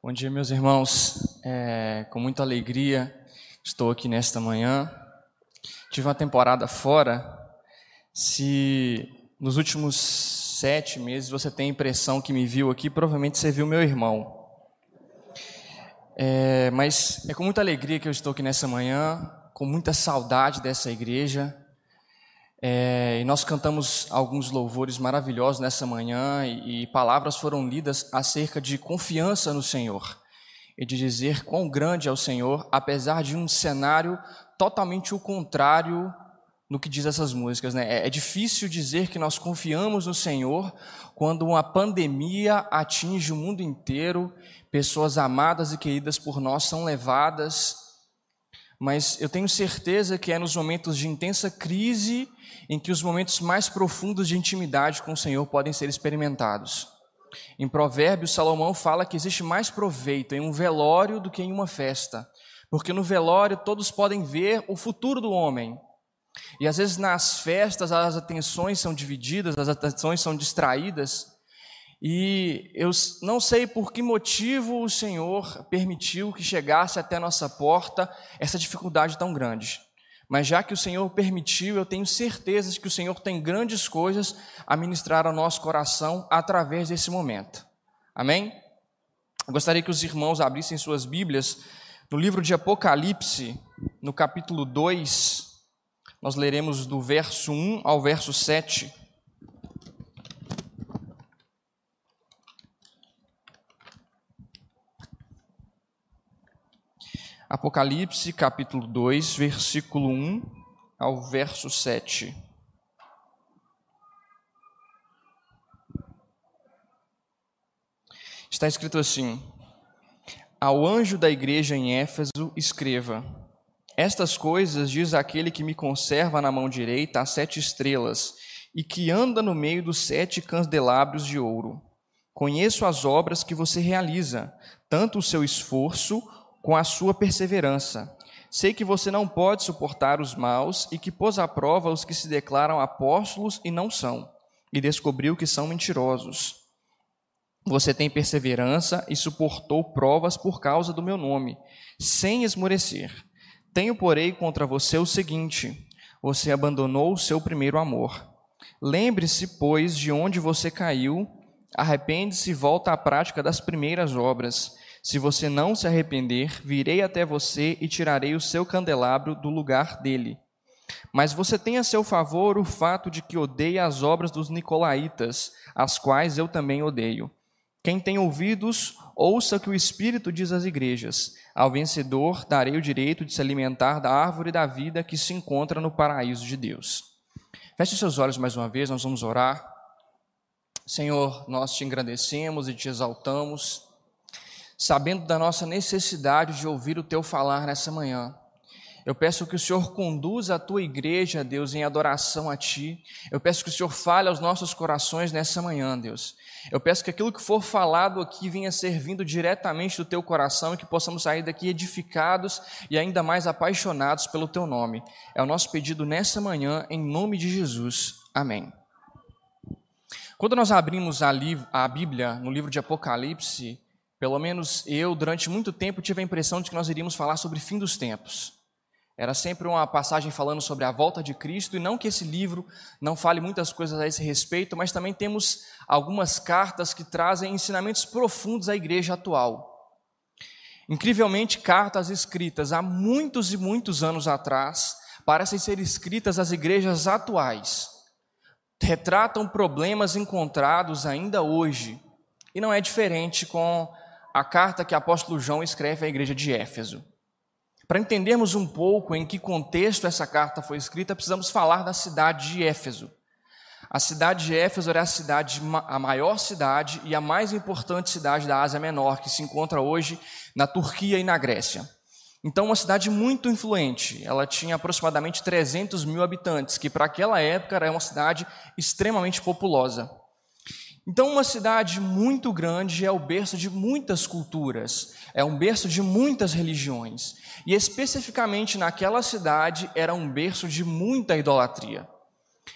Bom dia, meus irmãos. É, com muita alegria estou aqui nesta manhã. Tive uma temporada fora. Se nos últimos sete meses você tem a impressão que me viu aqui, provavelmente você viu meu irmão. É, mas é com muita alegria que eu estou aqui nessa manhã, com muita saudade dessa igreja. É, e nós cantamos alguns louvores maravilhosos nessa manhã e, e, palavras foram lidas acerca de confiança no Senhor e de dizer quão grande é o Senhor, apesar de um cenário totalmente o contrário no que diz essas músicas. Né? É, é difícil dizer que nós confiamos no Senhor quando uma pandemia atinge o mundo inteiro, pessoas amadas e queridas por nós são levadas mas eu tenho certeza que é nos momentos de intensa crise em que os momentos mais profundos de intimidade com o Senhor podem ser experimentados. Em Provérbios, Salomão fala que existe mais proveito em um velório do que em uma festa, porque no velório todos podem ver o futuro do homem. E às vezes nas festas as atenções são divididas, as atenções são distraídas, e eu não sei por que motivo o Senhor permitiu que chegasse até nossa porta essa dificuldade tão grande. Mas já que o Senhor permitiu, eu tenho certeza de que o Senhor tem grandes coisas a ministrar ao nosso coração através desse momento. Amém? Eu gostaria que os irmãos abrissem suas Bíblias no livro de Apocalipse, no capítulo 2. Nós leremos do verso 1 ao verso 7. Apocalipse capítulo 2, versículo 1 ao verso 7. Está escrito assim: Ao anjo da igreja em Éfeso, escreva: Estas coisas diz aquele que me conserva na mão direita as sete estrelas e que anda no meio dos sete candelabros de ouro. Conheço as obras que você realiza, tanto o seu esforço com a sua perseverança. Sei que você não pode suportar os maus e que pôs à prova os que se declaram apóstolos e não são, e descobriu que são mentirosos. Você tem perseverança e suportou provas por causa do meu nome, sem esmorecer. Tenho, porém, contra você o seguinte: você abandonou o seu primeiro amor. Lembre-se, pois, de onde você caiu, arrepende-se e volta à prática das primeiras obras. Se você não se arrepender, virei até você e tirarei o seu candelabro do lugar dele. Mas você tem a seu favor o fato de que odeia as obras dos nicolaítas, as quais eu também odeio. Quem tem ouvidos, ouça o que o Espírito diz às igrejas. Ao vencedor darei o direito de se alimentar da árvore da vida que se encontra no paraíso de Deus. Feche seus olhos mais uma vez, nós vamos orar. Senhor, nós te engrandecemos e te exaltamos sabendo da nossa necessidade de ouvir o teu falar nessa manhã. Eu peço que o Senhor conduza a tua igreja, Deus, em adoração a ti. Eu peço que o Senhor fale aos nossos corações nessa manhã, Deus. Eu peço que aquilo que for falado aqui venha servindo diretamente do teu coração e que possamos sair daqui edificados e ainda mais apaixonados pelo teu nome. É o nosso pedido nessa manhã, em nome de Jesus. Amém. Quando nós abrimos a, a Bíblia no livro de Apocalipse, pelo menos eu, durante muito tempo, tive a impressão de que nós iríamos falar sobre fim dos tempos. Era sempre uma passagem falando sobre a volta de Cristo, e não que esse livro não fale muitas coisas a esse respeito, mas também temos algumas cartas que trazem ensinamentos profundos à igreja atual. Incrivelmente, cartas escritas há muitos e muitos anos atrás parecem ser escritas às igrejas atuais. Retratam problemas encontrados ainda hoje. E não é diferente com a carta que o apóstolo João escreve à igreja de Éfeso. Para entendermos um pouco em que contexto essa carta foi escrita, precisamos falar da cidade de Éfeso. A cidade de Éfeso era a cidade, a maior cidade e a mais importante cidade da Ásia Menor, que se encontra hoje na Turquia e na Grécia. Então, uma cidade muito influente. Ela tinha aproximadamente 300 mil habitantes, que para aquela época era uma cidade extremamente populosa. Então, uma cidade muito grande é o berço de muitas culturas, é um berço de muitas religiões. E especificamente naquela cidade era um berço de muita idolatria.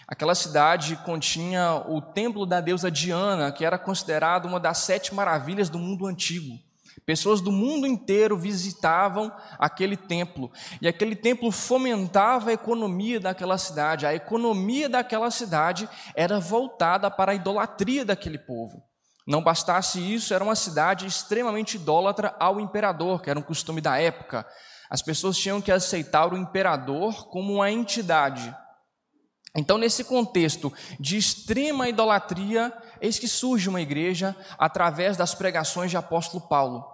Aquela cidade continha o templo da deusa Diana, que era considerado uma das sete maravilhas do mundo antigo. Pessoas do mundo inteiro visitavam aquele templo, e aquele templo fomentava a economia daquela cidade. A economia daquela cidade era voltada para a idolatria daquele povo. Não bastasse isso, era uma cidade extremamente idólatra ao imperador, que era um costume da época. As pessoas tinham que aceitar o imperador como uma entidade. Então, nesse contexto de extrema idolatria, eis que surge uma igreja através das pregações de apóstolo Paulo.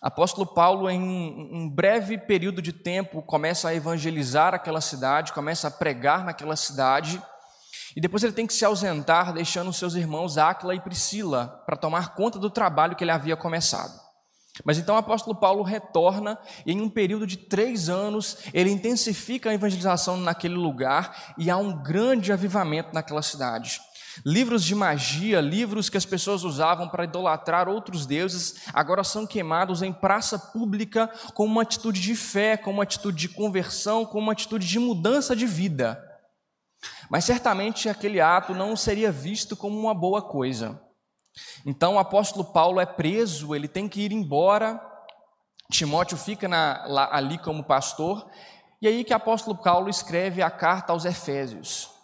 Apóstolo Paulo, em um breve período de tempo, começa a evangelizar aquela cidade, começa a pregar naquela cidade, e depois ele tem que se ausentar, deixando seus irmãos Áquila e Priscila para tomar conta do trabalho que ele havia começado. Mas então o apóstolo Paulo retorna e, em um período de três anos, ele intensifica a evangelização naquele lugar e há um grande avivamento naquela cidade. Livros de magia, livros que as pessoas usavam para idolatrar outros deuses, agora são queimados em praça pública com uma atitude de fé, com uma atitude de conversão, com uma atitude de mudança de vida. Mas certamente aquele ato não seria visto como uma boa coisa. Então o apóstolo Paulo é preso, ele tem que ir embora. Timóteo fica na, lá, ali como pastor. E aí que o apóstolo Paulo escreve a carta aos Efésios.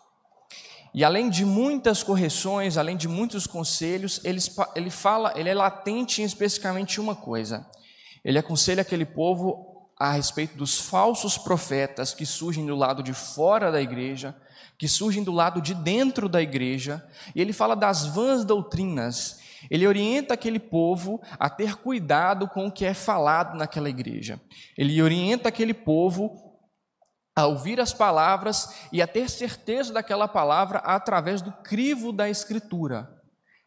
E além de muitas correções, além de muitos conselhos, ele, ele fala, ele é latente em especificamente uma coisa. Ele aconselha aquele povo a respeito dos falsos profetas que surgem do lado de fora da igreja, que surgem do lado de dentro da igreja, e ele fala das vãs doutrinas. Ele orienta aquele povo a ter cuidado com o que é falado naquela igreja. Ele orienta aquele povo a ouvir as palavras e a ter certeza daquela palavra através do crivo da Escritura.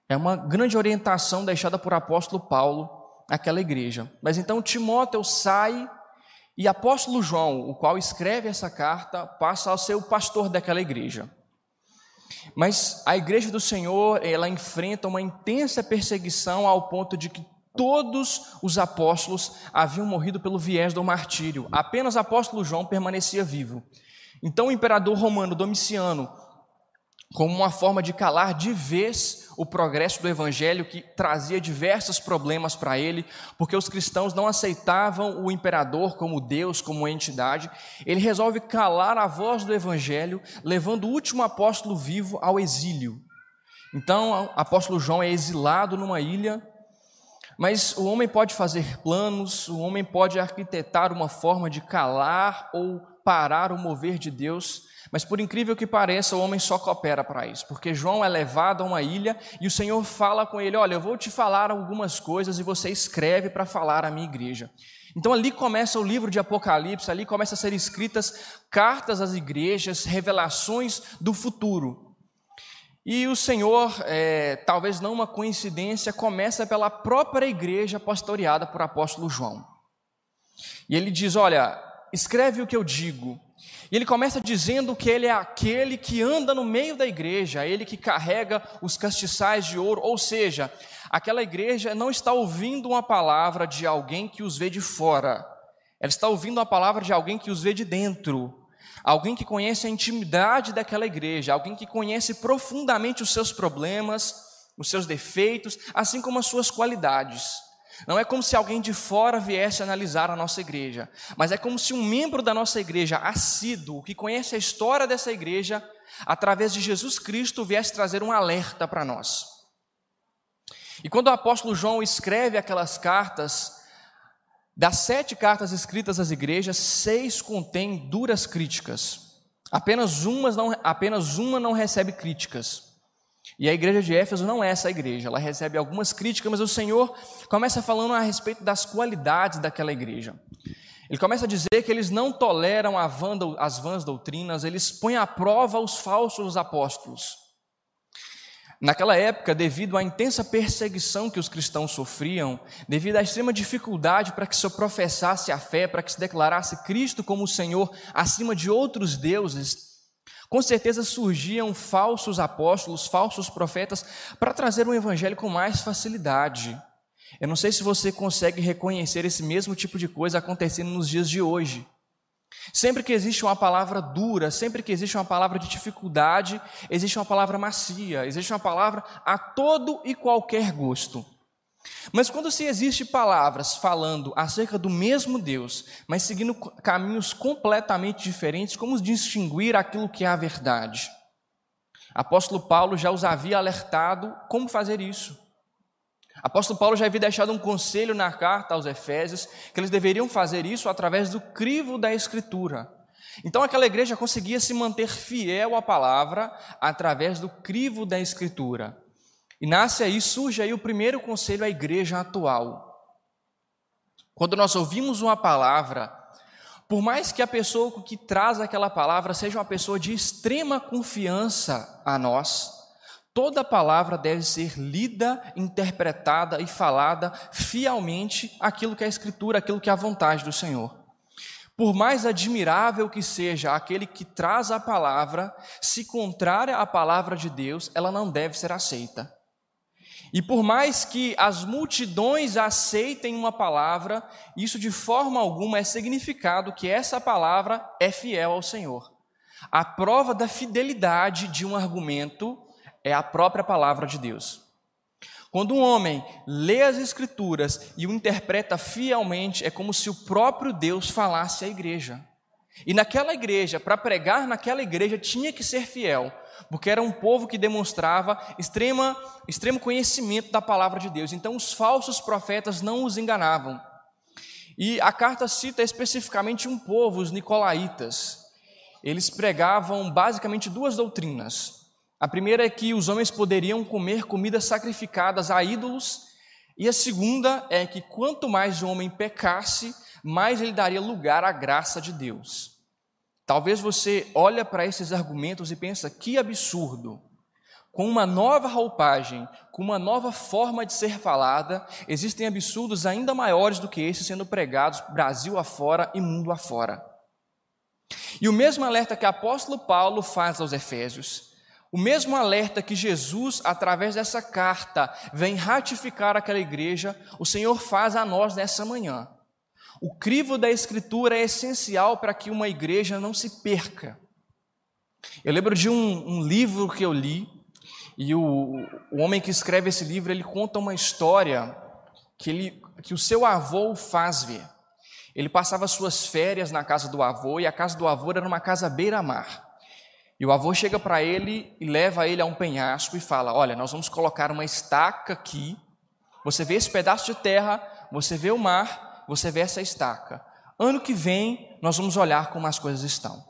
É uma grande orientação deixada por apóstolo Paulo àquela igreja. Mas então Timóteo sai e apóstolo João, o qual escreve essa carta, passa a ser o pastor daquela igreja. Mas a igreja do Senhor, ela enfrenta uma intensa perseguição ao ponto de que todos os apóstolos haviam morrido pelo viés do martírio. Apenas o apóstolo João permanecia vivo. Então o imperador romano Domiciano como uma forma de calar de vez o progresso do evangelho que trazia diversos problemas para ele, porque os cristãos não aceitavam o imperador como Deus, como entidade. Ele resolve calar a voz do evangelho, levando o último apóstolo vivo ao exílio. Então, o apóstolo João é exilado numa ilha, mas o homem pode fazer planos, o homem pode arquitetar uma forma de calar ou parar o mover de Deus, mas por incrível que pareça, o homem só coopera para isso, porque João é levado a uma ilha e o Senhor fala com ele: Olha, eu vou te falar algumas coisas e você escreve para falar à minha igreja. Então ali começa o livro de Apocalipse, ali começa a ser escritas cartas às igrejas, revelações do futuro. E o Senhor, é, talvez não uma coincidência, começa pela própria igreja pastoreada por apóstolo João. E ele diz: Olha, escreve o que eu digo, e ele começa dizendo que ele é aquele que anda no meio da igreja, ele que carrega os castiçais de ouro, ou seja, aquela igreja não está ouvindo uma palavra de alguém que os vê de fora, ela está ouvindo a palavra de alguém que os vê de dentro, alguém que conhece a intimidade daquela igreja, alguém que conhece profundamente os seus problemas, os seus defeitos, assim como as suas qualidades. Não é como se alguém de fora viesse analisar a nossa igreja, mas é como se um membro da nossa igreja, assíduo, que conhece a história dessa igreja, através de Jesus Cristo, viesse trazer um alerta para nós. E quando o apóstolo João escreve aquelas cartas, das sete cartas escritas às igrejas, seis contêm duras críticas. Apenas, umas não, apenas uma não recebe críticas. E a igreja de Éfeso não é essa igreja, ela recebe algumas críticas, mas o Senhor começa falando a respeito das qualidades daquela igreja. Ele começa a dizer que eles não toleram as vãs doutrinas, eles põem à prova os falsos apóstolos. Naquela época, devido à intensa perseguição que os cristãos sofriam, devido à extrema dificuldade para que se professasse a fé, para que se declarasse Cristo como o Senhor acima de outros deuses, com certeza surgiam falsos apóstolos, falsos profetas, para trazer um evangelho com mais facilidade. Eu não sei se você consegue reconhecer esse mesmo tipo de coisa acontecendo nos dias de hoje. Sempre que existe uma palavra dura, sempre que existe uma palavra de dificuldade, existe uma palavra macia, existe uma palavra a todo e qualquer gosto. Mas quando se existe palavras falando acerca do mesmo Deus, mas seguindo caminhos completamente diferentes, como distinguir aquilo que é a verdade? Apóstolo Paulo já os havia alertado como fazer isso. Apóstolo Paulo já havia deixado um conselho na carta aos Efésios que eles deveriam fazer isso através do crivo da Escritura. Então aquela igreja conseguia se manter fiel à palavra através do crivo da Escritura. E nasce aí, surge aí o primeiro conselho à igreja atual. Quando nós ouvimos uma palavra, por mais que a pessoa que traz aquela palavra seja uma pessoa de extrema confiança a nós, toda palavra deve ser lida, interpretada e falada fielmente aquilo que é a Escritura, aquilo que é a vontade do Senhor. Por mais admirável que seja aquele que traz a palavra, se contrária à palavra de Deus, ela não deve ser aceita. E por mais que as multidões aceitem uma palavra, isso de forma alguma é significado que essa palavra é fiel ao Senhor. A prova da fidelidade de um argumento é a própria palavra de Deus. Quando um homem lê as Escrituras e o interpreta fielmente, é como se o próprio Deus falasse à igreja. E naquela igreja, para pregar naquela igreja, tinha que ser fiel, porque era um povo que demonstrava extrema, extremo conhecimento da palavra de Deus. Então, os falsos profetas não os enganavam. E a carta cita especificamente um povo, os nicolaítas. Eles pregavam basicamente duas doutrinas. A primeira é que os homens poderiam comer comidas sacrificadas a ídolos, e a segunda é que quanto mais o homem pecasse, mais ele daria lugar à graça de Deus. Talvez você olhe para esses argumentos e pensa que absurdo. Com uma nova roupagem, com uma nova forma de ser falada, existem absurdos ainda maiores do que esses sendo pregados Brasil afora e mundo afora. E o mesmo alerta que o apóstolo Paulo faz aos Efésios, o mesmo alerta que Jesus, através dessa carta, vem ratificar aquela igreja, o Senhor faz a nós nessa manhã. O crivo da Escritura é essencial para que uma igreja não se perca. Eu lembro de um, um livro que eu li, e o, o, homem que escreve esse livro, ele conta uma história que, ele, que o seu avô o faz ver. Ele passava suas férias na casa do avô, e a casa do avô era uma casa beira-mar. E o avô chega para ele e leva ele a um penhasco e fala: Olha, nós vamos colocar uma estaca aqui. Você vê esse pedaço de terra, você vê o mar, você vê essa estaca. Ano que vem, nós vamos olhar como as coisas estão.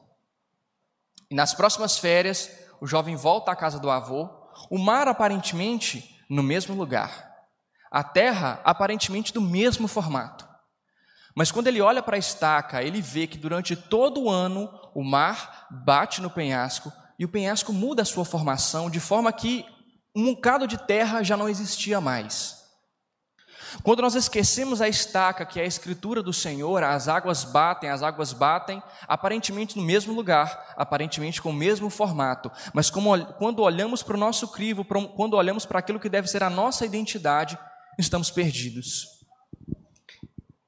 E nas próximas férias, o jovem volta à casa do avô, o mar aparentemente no mesmo lugar, a terra aparentemente do mesmo formato. Mas quando ele olha para a estaca, ele vê que durante todo o ano o mar bate no penhasco e o penhasco muda a sua formação de forma que um bocado de terra já não existia mais. Quando nós esquecemos a estaca, que é a escritura do Senhor, as águas batem, as águas batem, aparentemente no mesmo lugar, aparentemente com o mesmo formato, mas como, quando olhamos para o nosso crivo, quando olhamos para aquilo que deve ser a nossa identidade, estamos perdidos.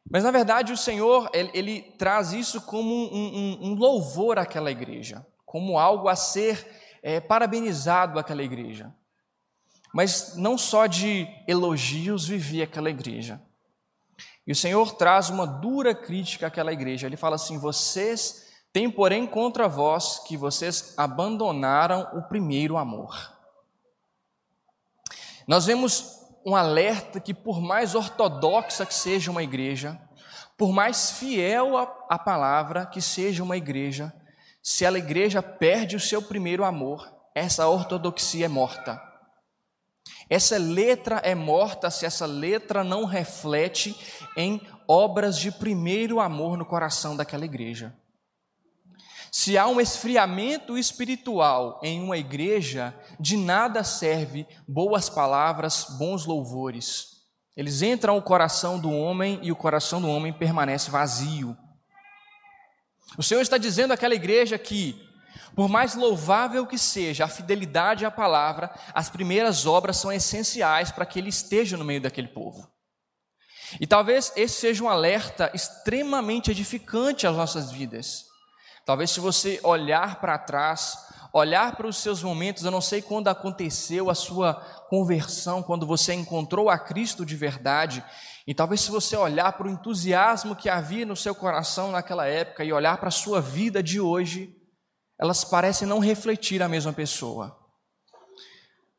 Mas na verdade o Senhor, ele, ele traz isso como um, um, um, louvor àquela igreja, como algo a ser é, parabenizado àquela igreja. Mas não só de elogios vivia aquela igreja. E o Senhor traz uma dura crítica àquela igreja. Ele fala assim: vocês têm, porém, contra vós que vocês abandonaram o primeiro amor. Nós vemos um alerta que, por mais ortodoxa que seja uma igreja, por mais fiel à palavra que seja uma igreja, se a igreja perde o seu primeiro amor, essa ortodoxia é morta. Essa letra é morta se essa letra não reflete em obras de primeiro amor no coração daquela igreja. Se há um esfriamento espiritual em uma igreja, de nada serve boas palavras, bons louvores. Eles entram no coração do homem e o coração do homem permanece vazio. O Senhor está dizendo àquela igreja que por mais louvável que seja a fidelidade à palavra, as primeiras obras são essenciais para que ele esteja no meio daquele povo. E talvez esse seja um alerta extremamente edificante às nossas vidas. Talvez se você olhar para trás, olhar para os seus momentos, eu não sei quando aconteceu a sua conversão, quando você encontrou a Cristo de verdade, e talvez se você olhar para o entusiasmo que havia no seu coração naquela época e olhar para a sua vida de hoje, elas parecem não refletir a mesma pessoa.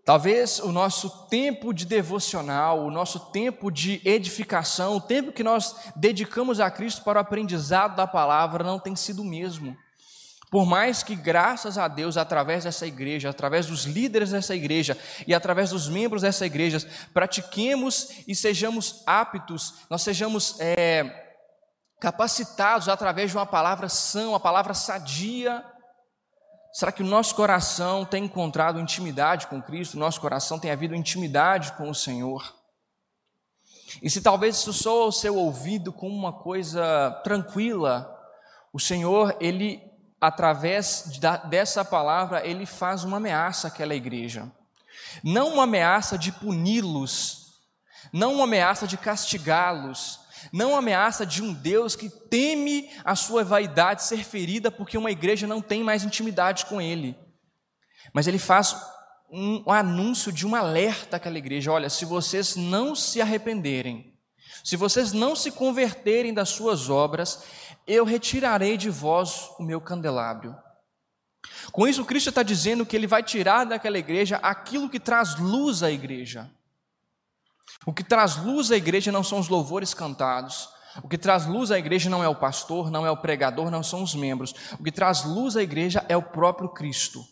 Talvez o nosso tempo de devocional, o nosso tempo de edificação, o tempo que nós dedicamos a Cristo para o aprendizado da palavra não tem sido o mesmo. Por mais que, graças a Deus, através dessa igreja, através dos líderes dessa igreja e através dos membros dessa igreja, pratiquemos e sejamos aptos, nós sejamos é, capacitados através de uma palavra sã, uma palavra sadia. Será que o nosso coração tem encontrado intimidade com Cristo? O nosso coração tem havido intimidade com o Senhor? E se talvez isso soa ao seu ouvido como uma coisa tranquila, o Senhor, Ele através dessa palavra, ele faz uma ameaça àquela igreja. Não uma ameaça de puni-los, não uma ameaça de castigá-los, não uma ameaça de um Deus que teme a sua vaidade ser ferida porque uma igreja não tem mais intimidade com ele. Mas ele faz um, anúncio de um alerta àquela igreja: olha, se vocês não se arrependerem, se vocês não se converterem das suas obras, eu retirarei de vós o meu candelabro. Com isso, Cristo está dizendo que ele vai tirar daquela igreja aquilo que traz luz à igreja. O que traz luz à igreja não são os louvores cantados. O que traz luz à igreja não é o pastor, não é o pregador, não são os membros. O que traz luz à igreja é o próprio Cristo.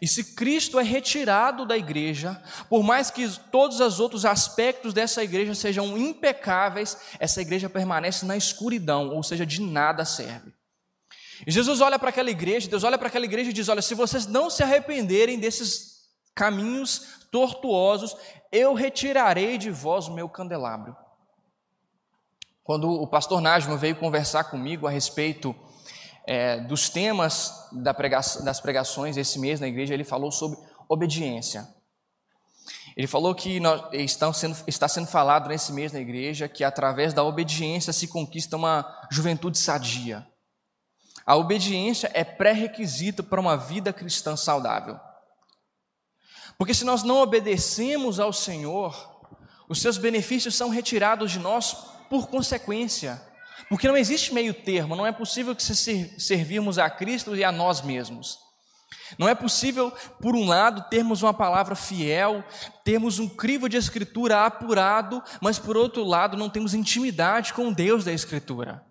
E se Cristo é retirado da igreja, por mais que todos os outros aspectos dessa igreja sejam impecáveis, essa igreja permanece na escuridão, ou seja, de nada serve. E Jesus olha para aquela igreja, Deus olha para aquela igreja e diz: Olha, se vocês não se arrependerem desses caminhos tortuosos, eu retirarei de vós o meu candelabro. Quando o pastor Najmo veio conversar comigo a respeito é, dos temas da pregação, das pregações esse mês na igreja, ele falou sobre obediência. Ele falou que nós, sendo, está sendo falado nesse mês na igreja que através da obediência se conquista uma juventude sadia. A obediência é pré-requisito para uma vida cristã saudável. Porque se nós não obedecemos ao Senhor, os seus benefícios são retirados de nós por consequência. Porque não existe meio termo, não é possível que se servirmos a Cristo e a nós mesmos. Não é possível, por um lado, termos uma palavra fiel, termos um crivo de escritura apurado, mas por outro lado, não temos intimidade com Deus da escritura.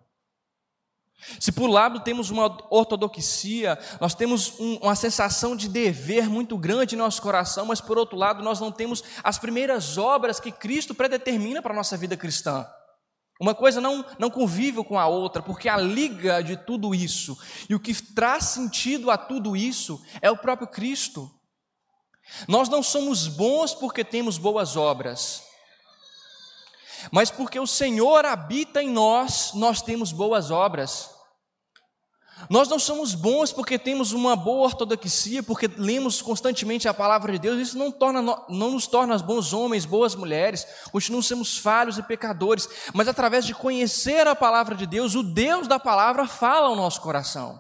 Se por um lado temos uma ortodoxia, nós temos um, uma sensação de dever muito grande em nosso coração, mas por outro lado, nós não temos as primeiras obras que Cristo predetermina para a nossa vida cristã. Uma coisa não, não convive com a outra, porque a liga de tudo isso e o que traz sentido a tudo isso é o próprio Cristo. Nós não somos bons porque temos boas obras, mas porque o Senhor habita em nós, nós temos boas obras. Nós não somos bons porque temos uma boa ortodoxia, porque lemos constantemente a palavra de Deus, isso não, torna, não nos torna bons homens, boas mulheres, continuamos falhos e pecadores, mas através de conhecer a palavra de Deus, o Deus da palavra fala ao nosso coração.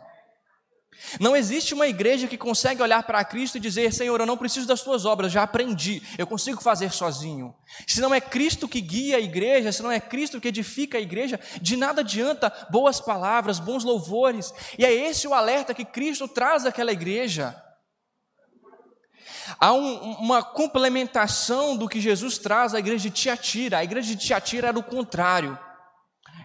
Não existe uma igreja que consegue olhar para Cristo e dizer: Senhor, eu não preciso das tuas obras, já aprendi, eu consigo fazer sozinho. Se não é Cristo que guia a igreja, se não é Cristo que edifica a igreja, de nada adianta boas palavras, bons louvores. E é esse o alerta que Cristo traz àquela igreja. Há um, uma complementação do que Jesus traz à igreja de Tiatira. A igreja de Tiatira era o contrário.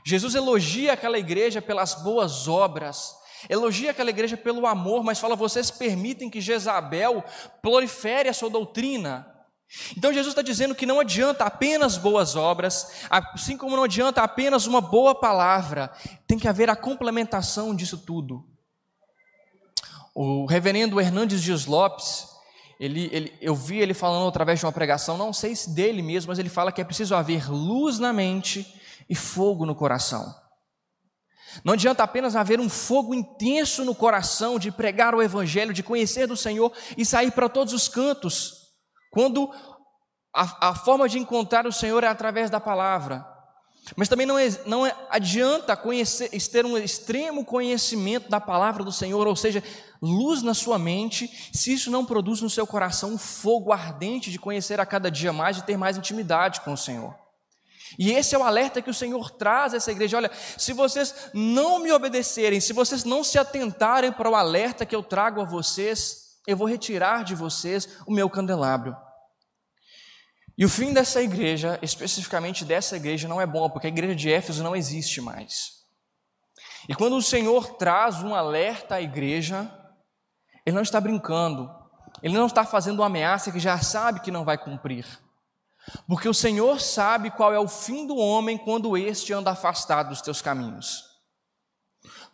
Jesus elogia aquela igreja pelas boas obras Elogia aquela igreja pelo amor, mas fala: vocês permitem que Jezabel prolifere a sua doutrina. Então Jesus está dizendo que não adianta apenas boas obras, assim como não adianta apenas uma boa palavra, tem que haver a complementação disso tudo. O reverendo Hernandes Dias Lopes, ele, ele, eu vi ele falando através de uma pregação, não sei se dele mesmo, mas ele fala que é preciso haver luz na mente e fogo no coração. Não adianta apenas haver um fogo intenso no coração de pregar o Evangelho, de conhecer do Senhor e sair para todos os cantos, quando a, a forma de encontrar o Senhor é através da palavra. Mas também não, é, não é, adianta conhecer, ter um extremo conhecimento da palavra do Senhor, ou seja, luz na sua mente, se isso não produz no seu coração um fogo ardente de conhecer a cada dia mais, de ter mais intimidade com o Senhor. E esse é o alerta que o Senhor traz a essa igreja. Olha, se vocês não me obedecerem, se vocês não se atentarem para o alerta que eu trago a vocês, eu vou retirar de vocês o meu candelabro. E o fim dessa igreja, especificamente dessa igreja, não é bom, porque a igreja de Éfeso não existe mais. E quando o Senhor traz um alerta à igreja, Ele não está brincando, Ele não está fazendo uma ameaça que já sabe que não vai cumprir. Porque o Senhor sabe qual é o fim do homem quando este anda afastado dos teus caminhos.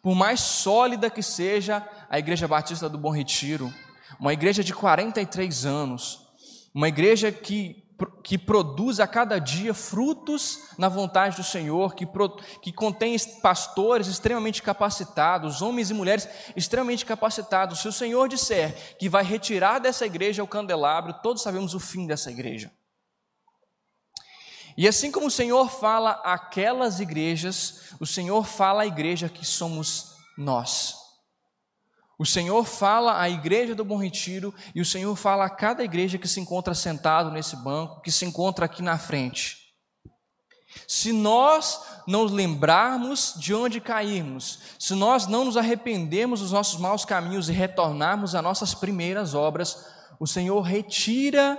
Por mais sólida que seja a Igreja Batista do Bom Retiro, uma igreja de 43 anos, uma igreja que que produz a cada dia frutos na vontade do Senhor, que, pro, que contém pastores extremamente capacitados, homens e mulheres extremamente capacitados. Se o Senhor disser que vai retirar dessa igreja o candelabro, todos sabemos o fim dessa igreja. E assim como o Senhor fala aquelas igrejas, o Senhor fala à igreja que somos nós. O Senhor fala à igreja do Bom Retiro e o Senhor fala a cada igreja que se encontra sentado nesse banco, que se encontra aqui na frente. Se nós não lembrarmos de onde caímos, se nós não nos arrependermos dos nossos maus caminhos e retornarmos às nossas primeiras obras, o Senhor retira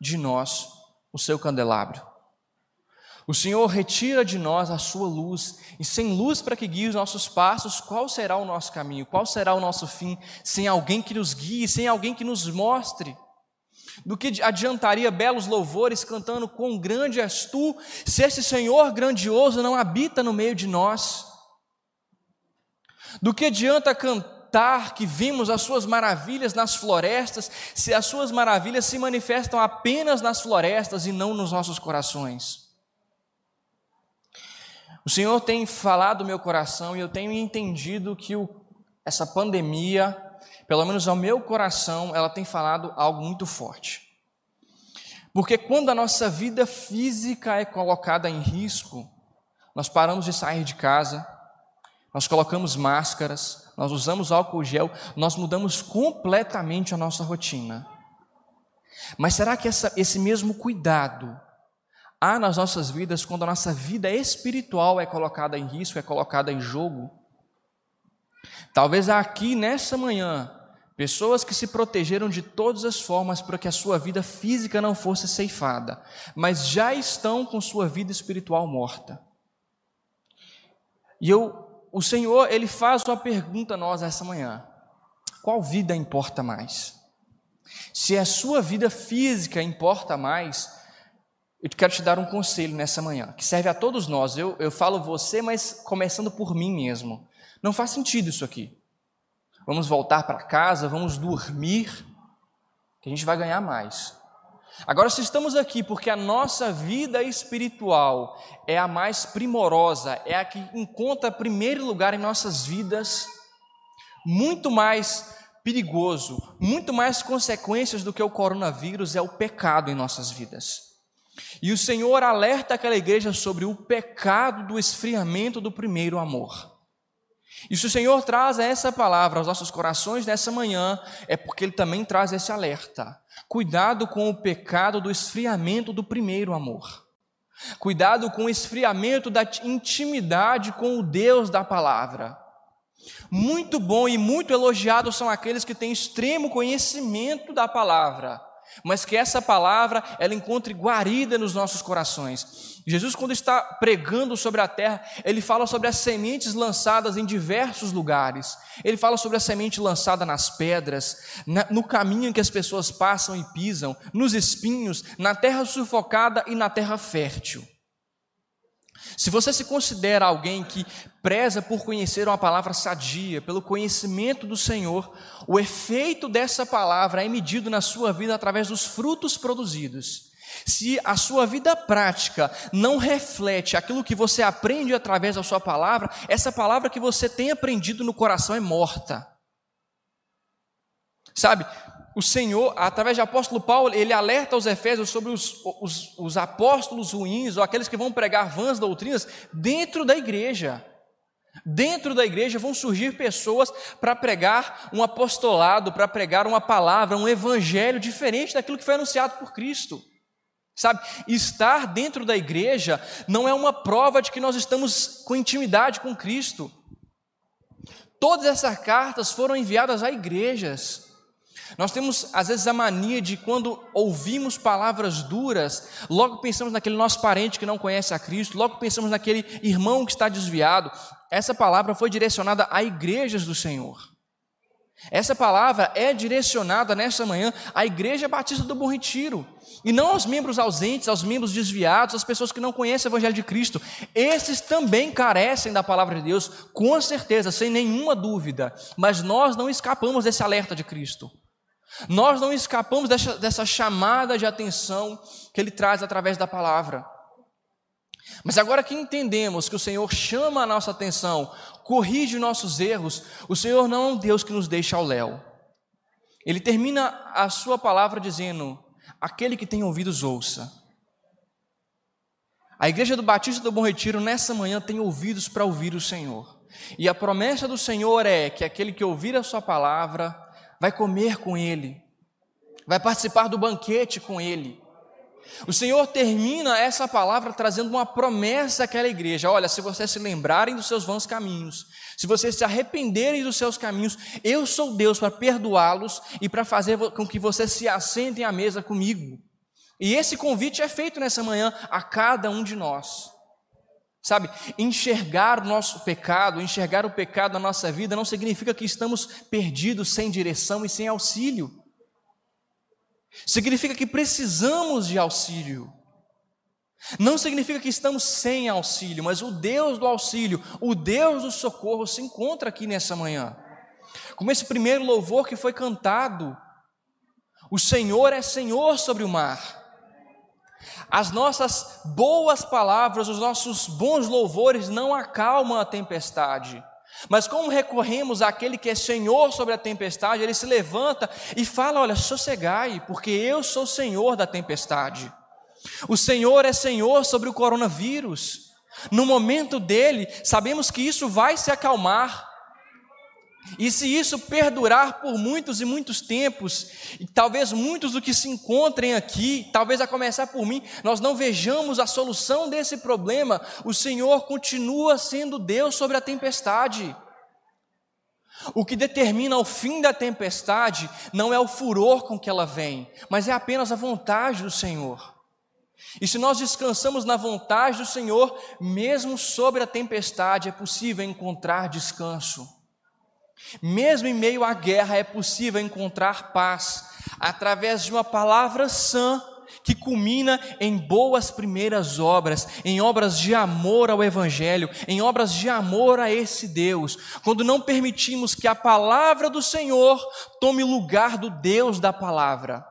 de nós o seu candelabro. O Senhor retira de nós a sua luz, e sem luz para que guie os nossos passos, qual será o nosso caminho? Qual será o nosso fim? Sem alguém que nos guie, sem alguém que nos mostre. Do que adiantaria belos louvores cantando quão grande és tu, se esse Senhor grandioso não habita no meio de nós? Do que adianta cantar que vimos as suas maravilhas nas florestas, se as suas maravilhas se manifestam apenas nas florestas e não nos nossos corações? O Senhor tem falado meu coração e eu tenho entendido que o, essa pandemia, pelo menos ao meu coração, ela tem falado algo muito forte. Porque quando a nossa vida física é colocada em risco, nós paramos de sair de casa, nós colocamos máscaras, nós usamos álcool gel, nós mudamos completamente a nossa rotina. Mas será que essa, esse mesmo cuidado há nas nossas vidas quando a nossa vida espiritual é colocada em risco, é colocada em jogo. Talvez aqui nessa manhã, pessoas que se protegeram de todas as formas para que a sua vida física não fosse ceifada, mas já estão com sua vida espiritual morta. E eu, o Senhor, ele faz uma pergunta a nós essa manhã: qual vida importa mais? Se a sua vida física importa mais, eu quero te dar um conselho nessa manhã, que serve a todos nós. Eu, eu falo você, mas começando por mim mesmo. Não faz sentido isso aqui. Vamos voltar para casa, vamos dormir, que a gente vai ganhar mais. Agora, se estamos aqui porque a nossa vida espiritual é a mais primorosa, é a que encontra primeiro lugar em nossas vidas, muito mais perigoso, muito mais consequências do que o coronavírus é o pecado em nossas vidas. E o Senhor alerta aquela igreja sobre o pecado do esfriamento do primeiro amor. E se o Senhor traz essa palavra aos nossos corações nessa manhã, é porque Ele também traz esse alerta. Cuidado com o pecado do esfriamento do primeiro amor. Cuidado com o esfriamento da intimidade com o Deus da palavra. Muito bom e muito elogiado são aqueles que têm extremo conhecimento da palavra mas que essa palavra ela encontre guarida nos nossos corações. Jesus, quando está pregando sobre a terra, ele fala sobre as sementes lançadas em diversos lugares. Ele fala sobre a semente lançada nas pedras, no caminho que as pessoas passam e pisam, nos espinhos, na terra sufocada e na terra fértil. Se você se considera alguém que preza por conhecer uma palavra sadia, pelo conhecimento do Senhor, o efeito dessa palavra é medido na sua vida através dos frutos produzidos. Se a sua vida prática não reflete aquilo que você aprende através da sua palavra, essa palavra que você tem aprendido no coração é morta. Sabe, o Senhor, através do apóstolo Paulo, ele alerta os Efésios sobre os, os, os apóstolos ruins, ou aqueles que vão pregar vãs doutrinas, dentro da igreja. Dentro da igreja vão surgir pessoas para pregar um apostolado, para pregar uma palavra, um evangelho diferente daquilo que foi anunciado por Cristo. Sabe, estar dentro da igreja não é uma prova de que nós estamos com intimidade com Cristo. Todas essas cartas foram enviadas a igrejas. Nós temos, às vezes, a mania de quando ouvimos palavras duras, logo pensamos naquele nosso parente que não conhece a Cristo, logo pensamos naquele irmão que está desviado. Essa palavra foi direcionada a igrejas do Senhor. Essa palavra é direcionada nessa manhã à Igreja Batista do Bom Retiro, e não aos membros ausentes, aos membros desviados, às pessoas que não conhecem o Evangelho de Cristo. Esses também carecem da palavra de Deus, com certeza, sem nenhuma dúvida, mas nós não escapamos desse alerta de Cristo. Nós não escapamos dessa, dessa chamada de atenção que Ele traz através da palavra. Mas agora que entendemos que o Senhor chama a nossa atenção, corrige nossos erros, o Senhor não é um Deus que nos deixa ao léu. Ele termina a sua palavra dizendo: Aquele que tem ouvidos, ouça. A igreja do Batista do Bom Retiro, nessa manhã, tem ouvidos para ouvir o Senhor. E a promessa do Senhor é que aquele que ouvir a Sua palavra vai comer com Ele, vai participar do banquete com Ele. O Senhor termina essa palavra trazendo uma promessa àquela igreja: olha, se vocês se lembrarem dos seus vãos caminhos, se vocês se arrependerem dos seus caminhos, eu sou Deus para perdoá-los e para fazer com que vocês se assentem à mesa comigo. E esse convite é feito nessa manhã a cada um de nós. Sabe, enxergar o nosso pecado, enxergar o pecado na nossa vida não significa que estamos perdidos, sem direção e sem auxílio. Significa que precisamos de auxílio. Não significa que estamos sem auxílio, mas o Deus do auxílio, o Deus do socorro se encontra aqui nessa manhã. Como esse primeiro louvor que foi cantado, o Senhor é Senhor sobre o mar. As nossas boas palavras, os nossos bons louvores não acalmam a tempestade. Mas como recorremos àquele que é Senhor sobre a tempestade, ele se levanta e fala: Olha, sossegai, porque eu sou Senhor da tempestade. O Senhor é Senhor sobre o coronavírus. No momento dele, sabemos que isso vai se acalmar. E se isso perdurar por muitos e muitos tempos, e talvez muitos do que se encontrem aqui, talvez a começar por mim, nós não vejamos a solução desse problema, o Senhor continua sendo Deus sobre a tempestade. O que determina o fim da tempestade não é o furor com que ela vem, mas é apenas a vontade do Senhor. E se nós descansamos na vontade do Senhor, mesmo sobre a tempestade, é possível encontrar descanso. Mesmo em meio à guerra, é possível encontrar paz através de uma palavra sã que culmina em boas primeiras obras, em obras de amor ao Evangelho, em obras de amor a esse Deus, quando não permitimos que a palavra do Senhor tome lugar do Deus da palavra.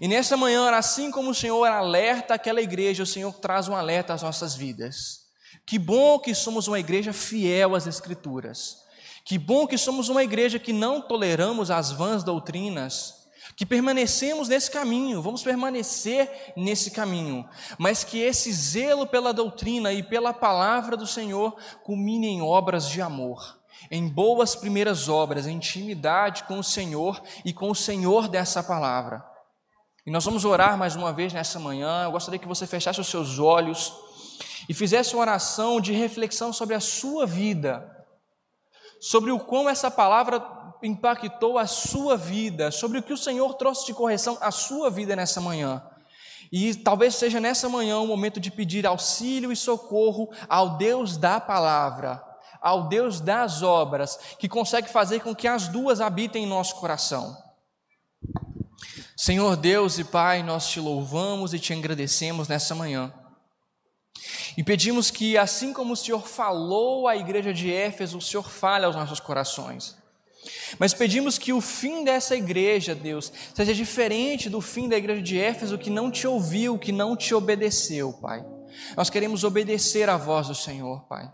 E nessa manhã, assim como o Senhor alerta aquela igreja, o Senhor traz um alerta às nossas vidas. Que bom que somos uma igreja fiel às Escrituras. Que bom que somos uma igreja que não toleramos as vãs doutrinas, que permanecemos nesse caminho, vamos permanecer nesse caminho, mas que esse zelo pela doutrina e pela palavra do Senhor culmine em obras de amor, em boas primeiras obras, em intimidade com o Senhor e com o Senhor dessa palavra. E nós vamos orar mais uma vez nessa manhã. Eu gostaria que você fechasse os seus olhos e fizesse uma oração de reflexão sobre a sua vida sobre o quão essa palavra impactou a sua vida, sobre o que o Senhor trouxe de correção à sua vida nessa manhã. E talvez seja nessa manhã o momento de pedir auxílio e socorro ao Deus da palavra, ao Deus das obras, que consegue fazer com que as duas habitem em nosso coração. Senhor Deus e Pai, nós te louvamos e te agradecemos nessa manhã. E pedimos que, assim como o Senhor falou à igreja de Éfeso, o Senhor fale aos nossos corações. Mas pedimos que o fim dessa igreja, Deus, seja diferente do fim da igreja de Éfeso que não te ouviu, que não te obedeceu, Pai. Nós queremos obedecer à voz do Senhor, Pai.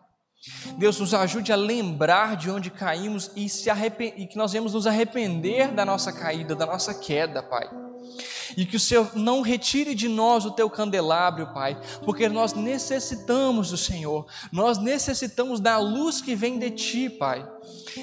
Deus nos ajude a lembrar de onde caímos e, se e que nós vamos nos arrepender da nossa caída, da nossa queda, Pai. E que o Senhor não retire de nós o teu candelabro, Pai, porque nós necessitamos do Senhor, nós necessitamos da luz que vem de Ti, Pai.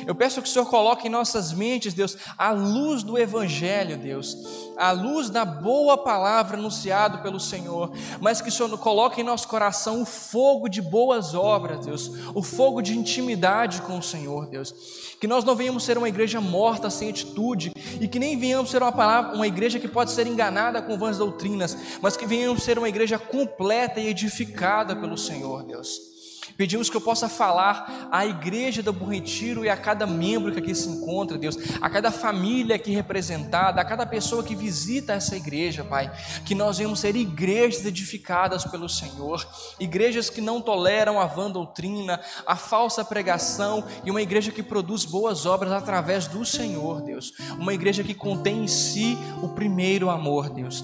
Eu peço que o Senhor coloque em nossas mentes, Deus, a luz do Evangelho, Deus, a luz da boa palavra anunciada pelo Senhor, mas que o Senhor coloque em nosso coração o fogo de boas obras, Deus, o fogo de intimidade com o Senhor, Deus. Que nós não venhamos ser uma igreja morta, sem atitude, e que nem venhamos ser uma, palavra, uma igreja que pode ser enganada com vãs doutrinas, mas que venhamos ser uma igreja completa e edificada pelo Senhor, Deus. Pedimos que eu possa falar à igreja do Bom Retiro e a cada membro que aqui se encontra, Deus, a cada família aqui representada, a cada pessoa que visita essa igreja, Pai, que nós venhamos ser igrejas edificadas pelo Senhor, igrejas que não toleram a vã doutrina, a falsa pregação e uma igreja que produz boas obras através do Senhor, Deus, uma igreja que contém em si o primeiro amor, Deus.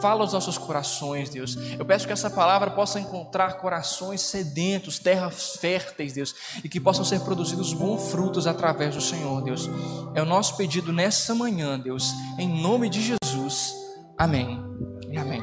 Fala aos nossos corações, Deus. Eu peço que essa palavra possa encontrar corações sedentos, terras férteis, Deus, e que possam ser produzidos bons frutos através do Senhor, Deus. É o nosso pedido nessa manhã, Deus, em nome de Jesus. Amém e amém.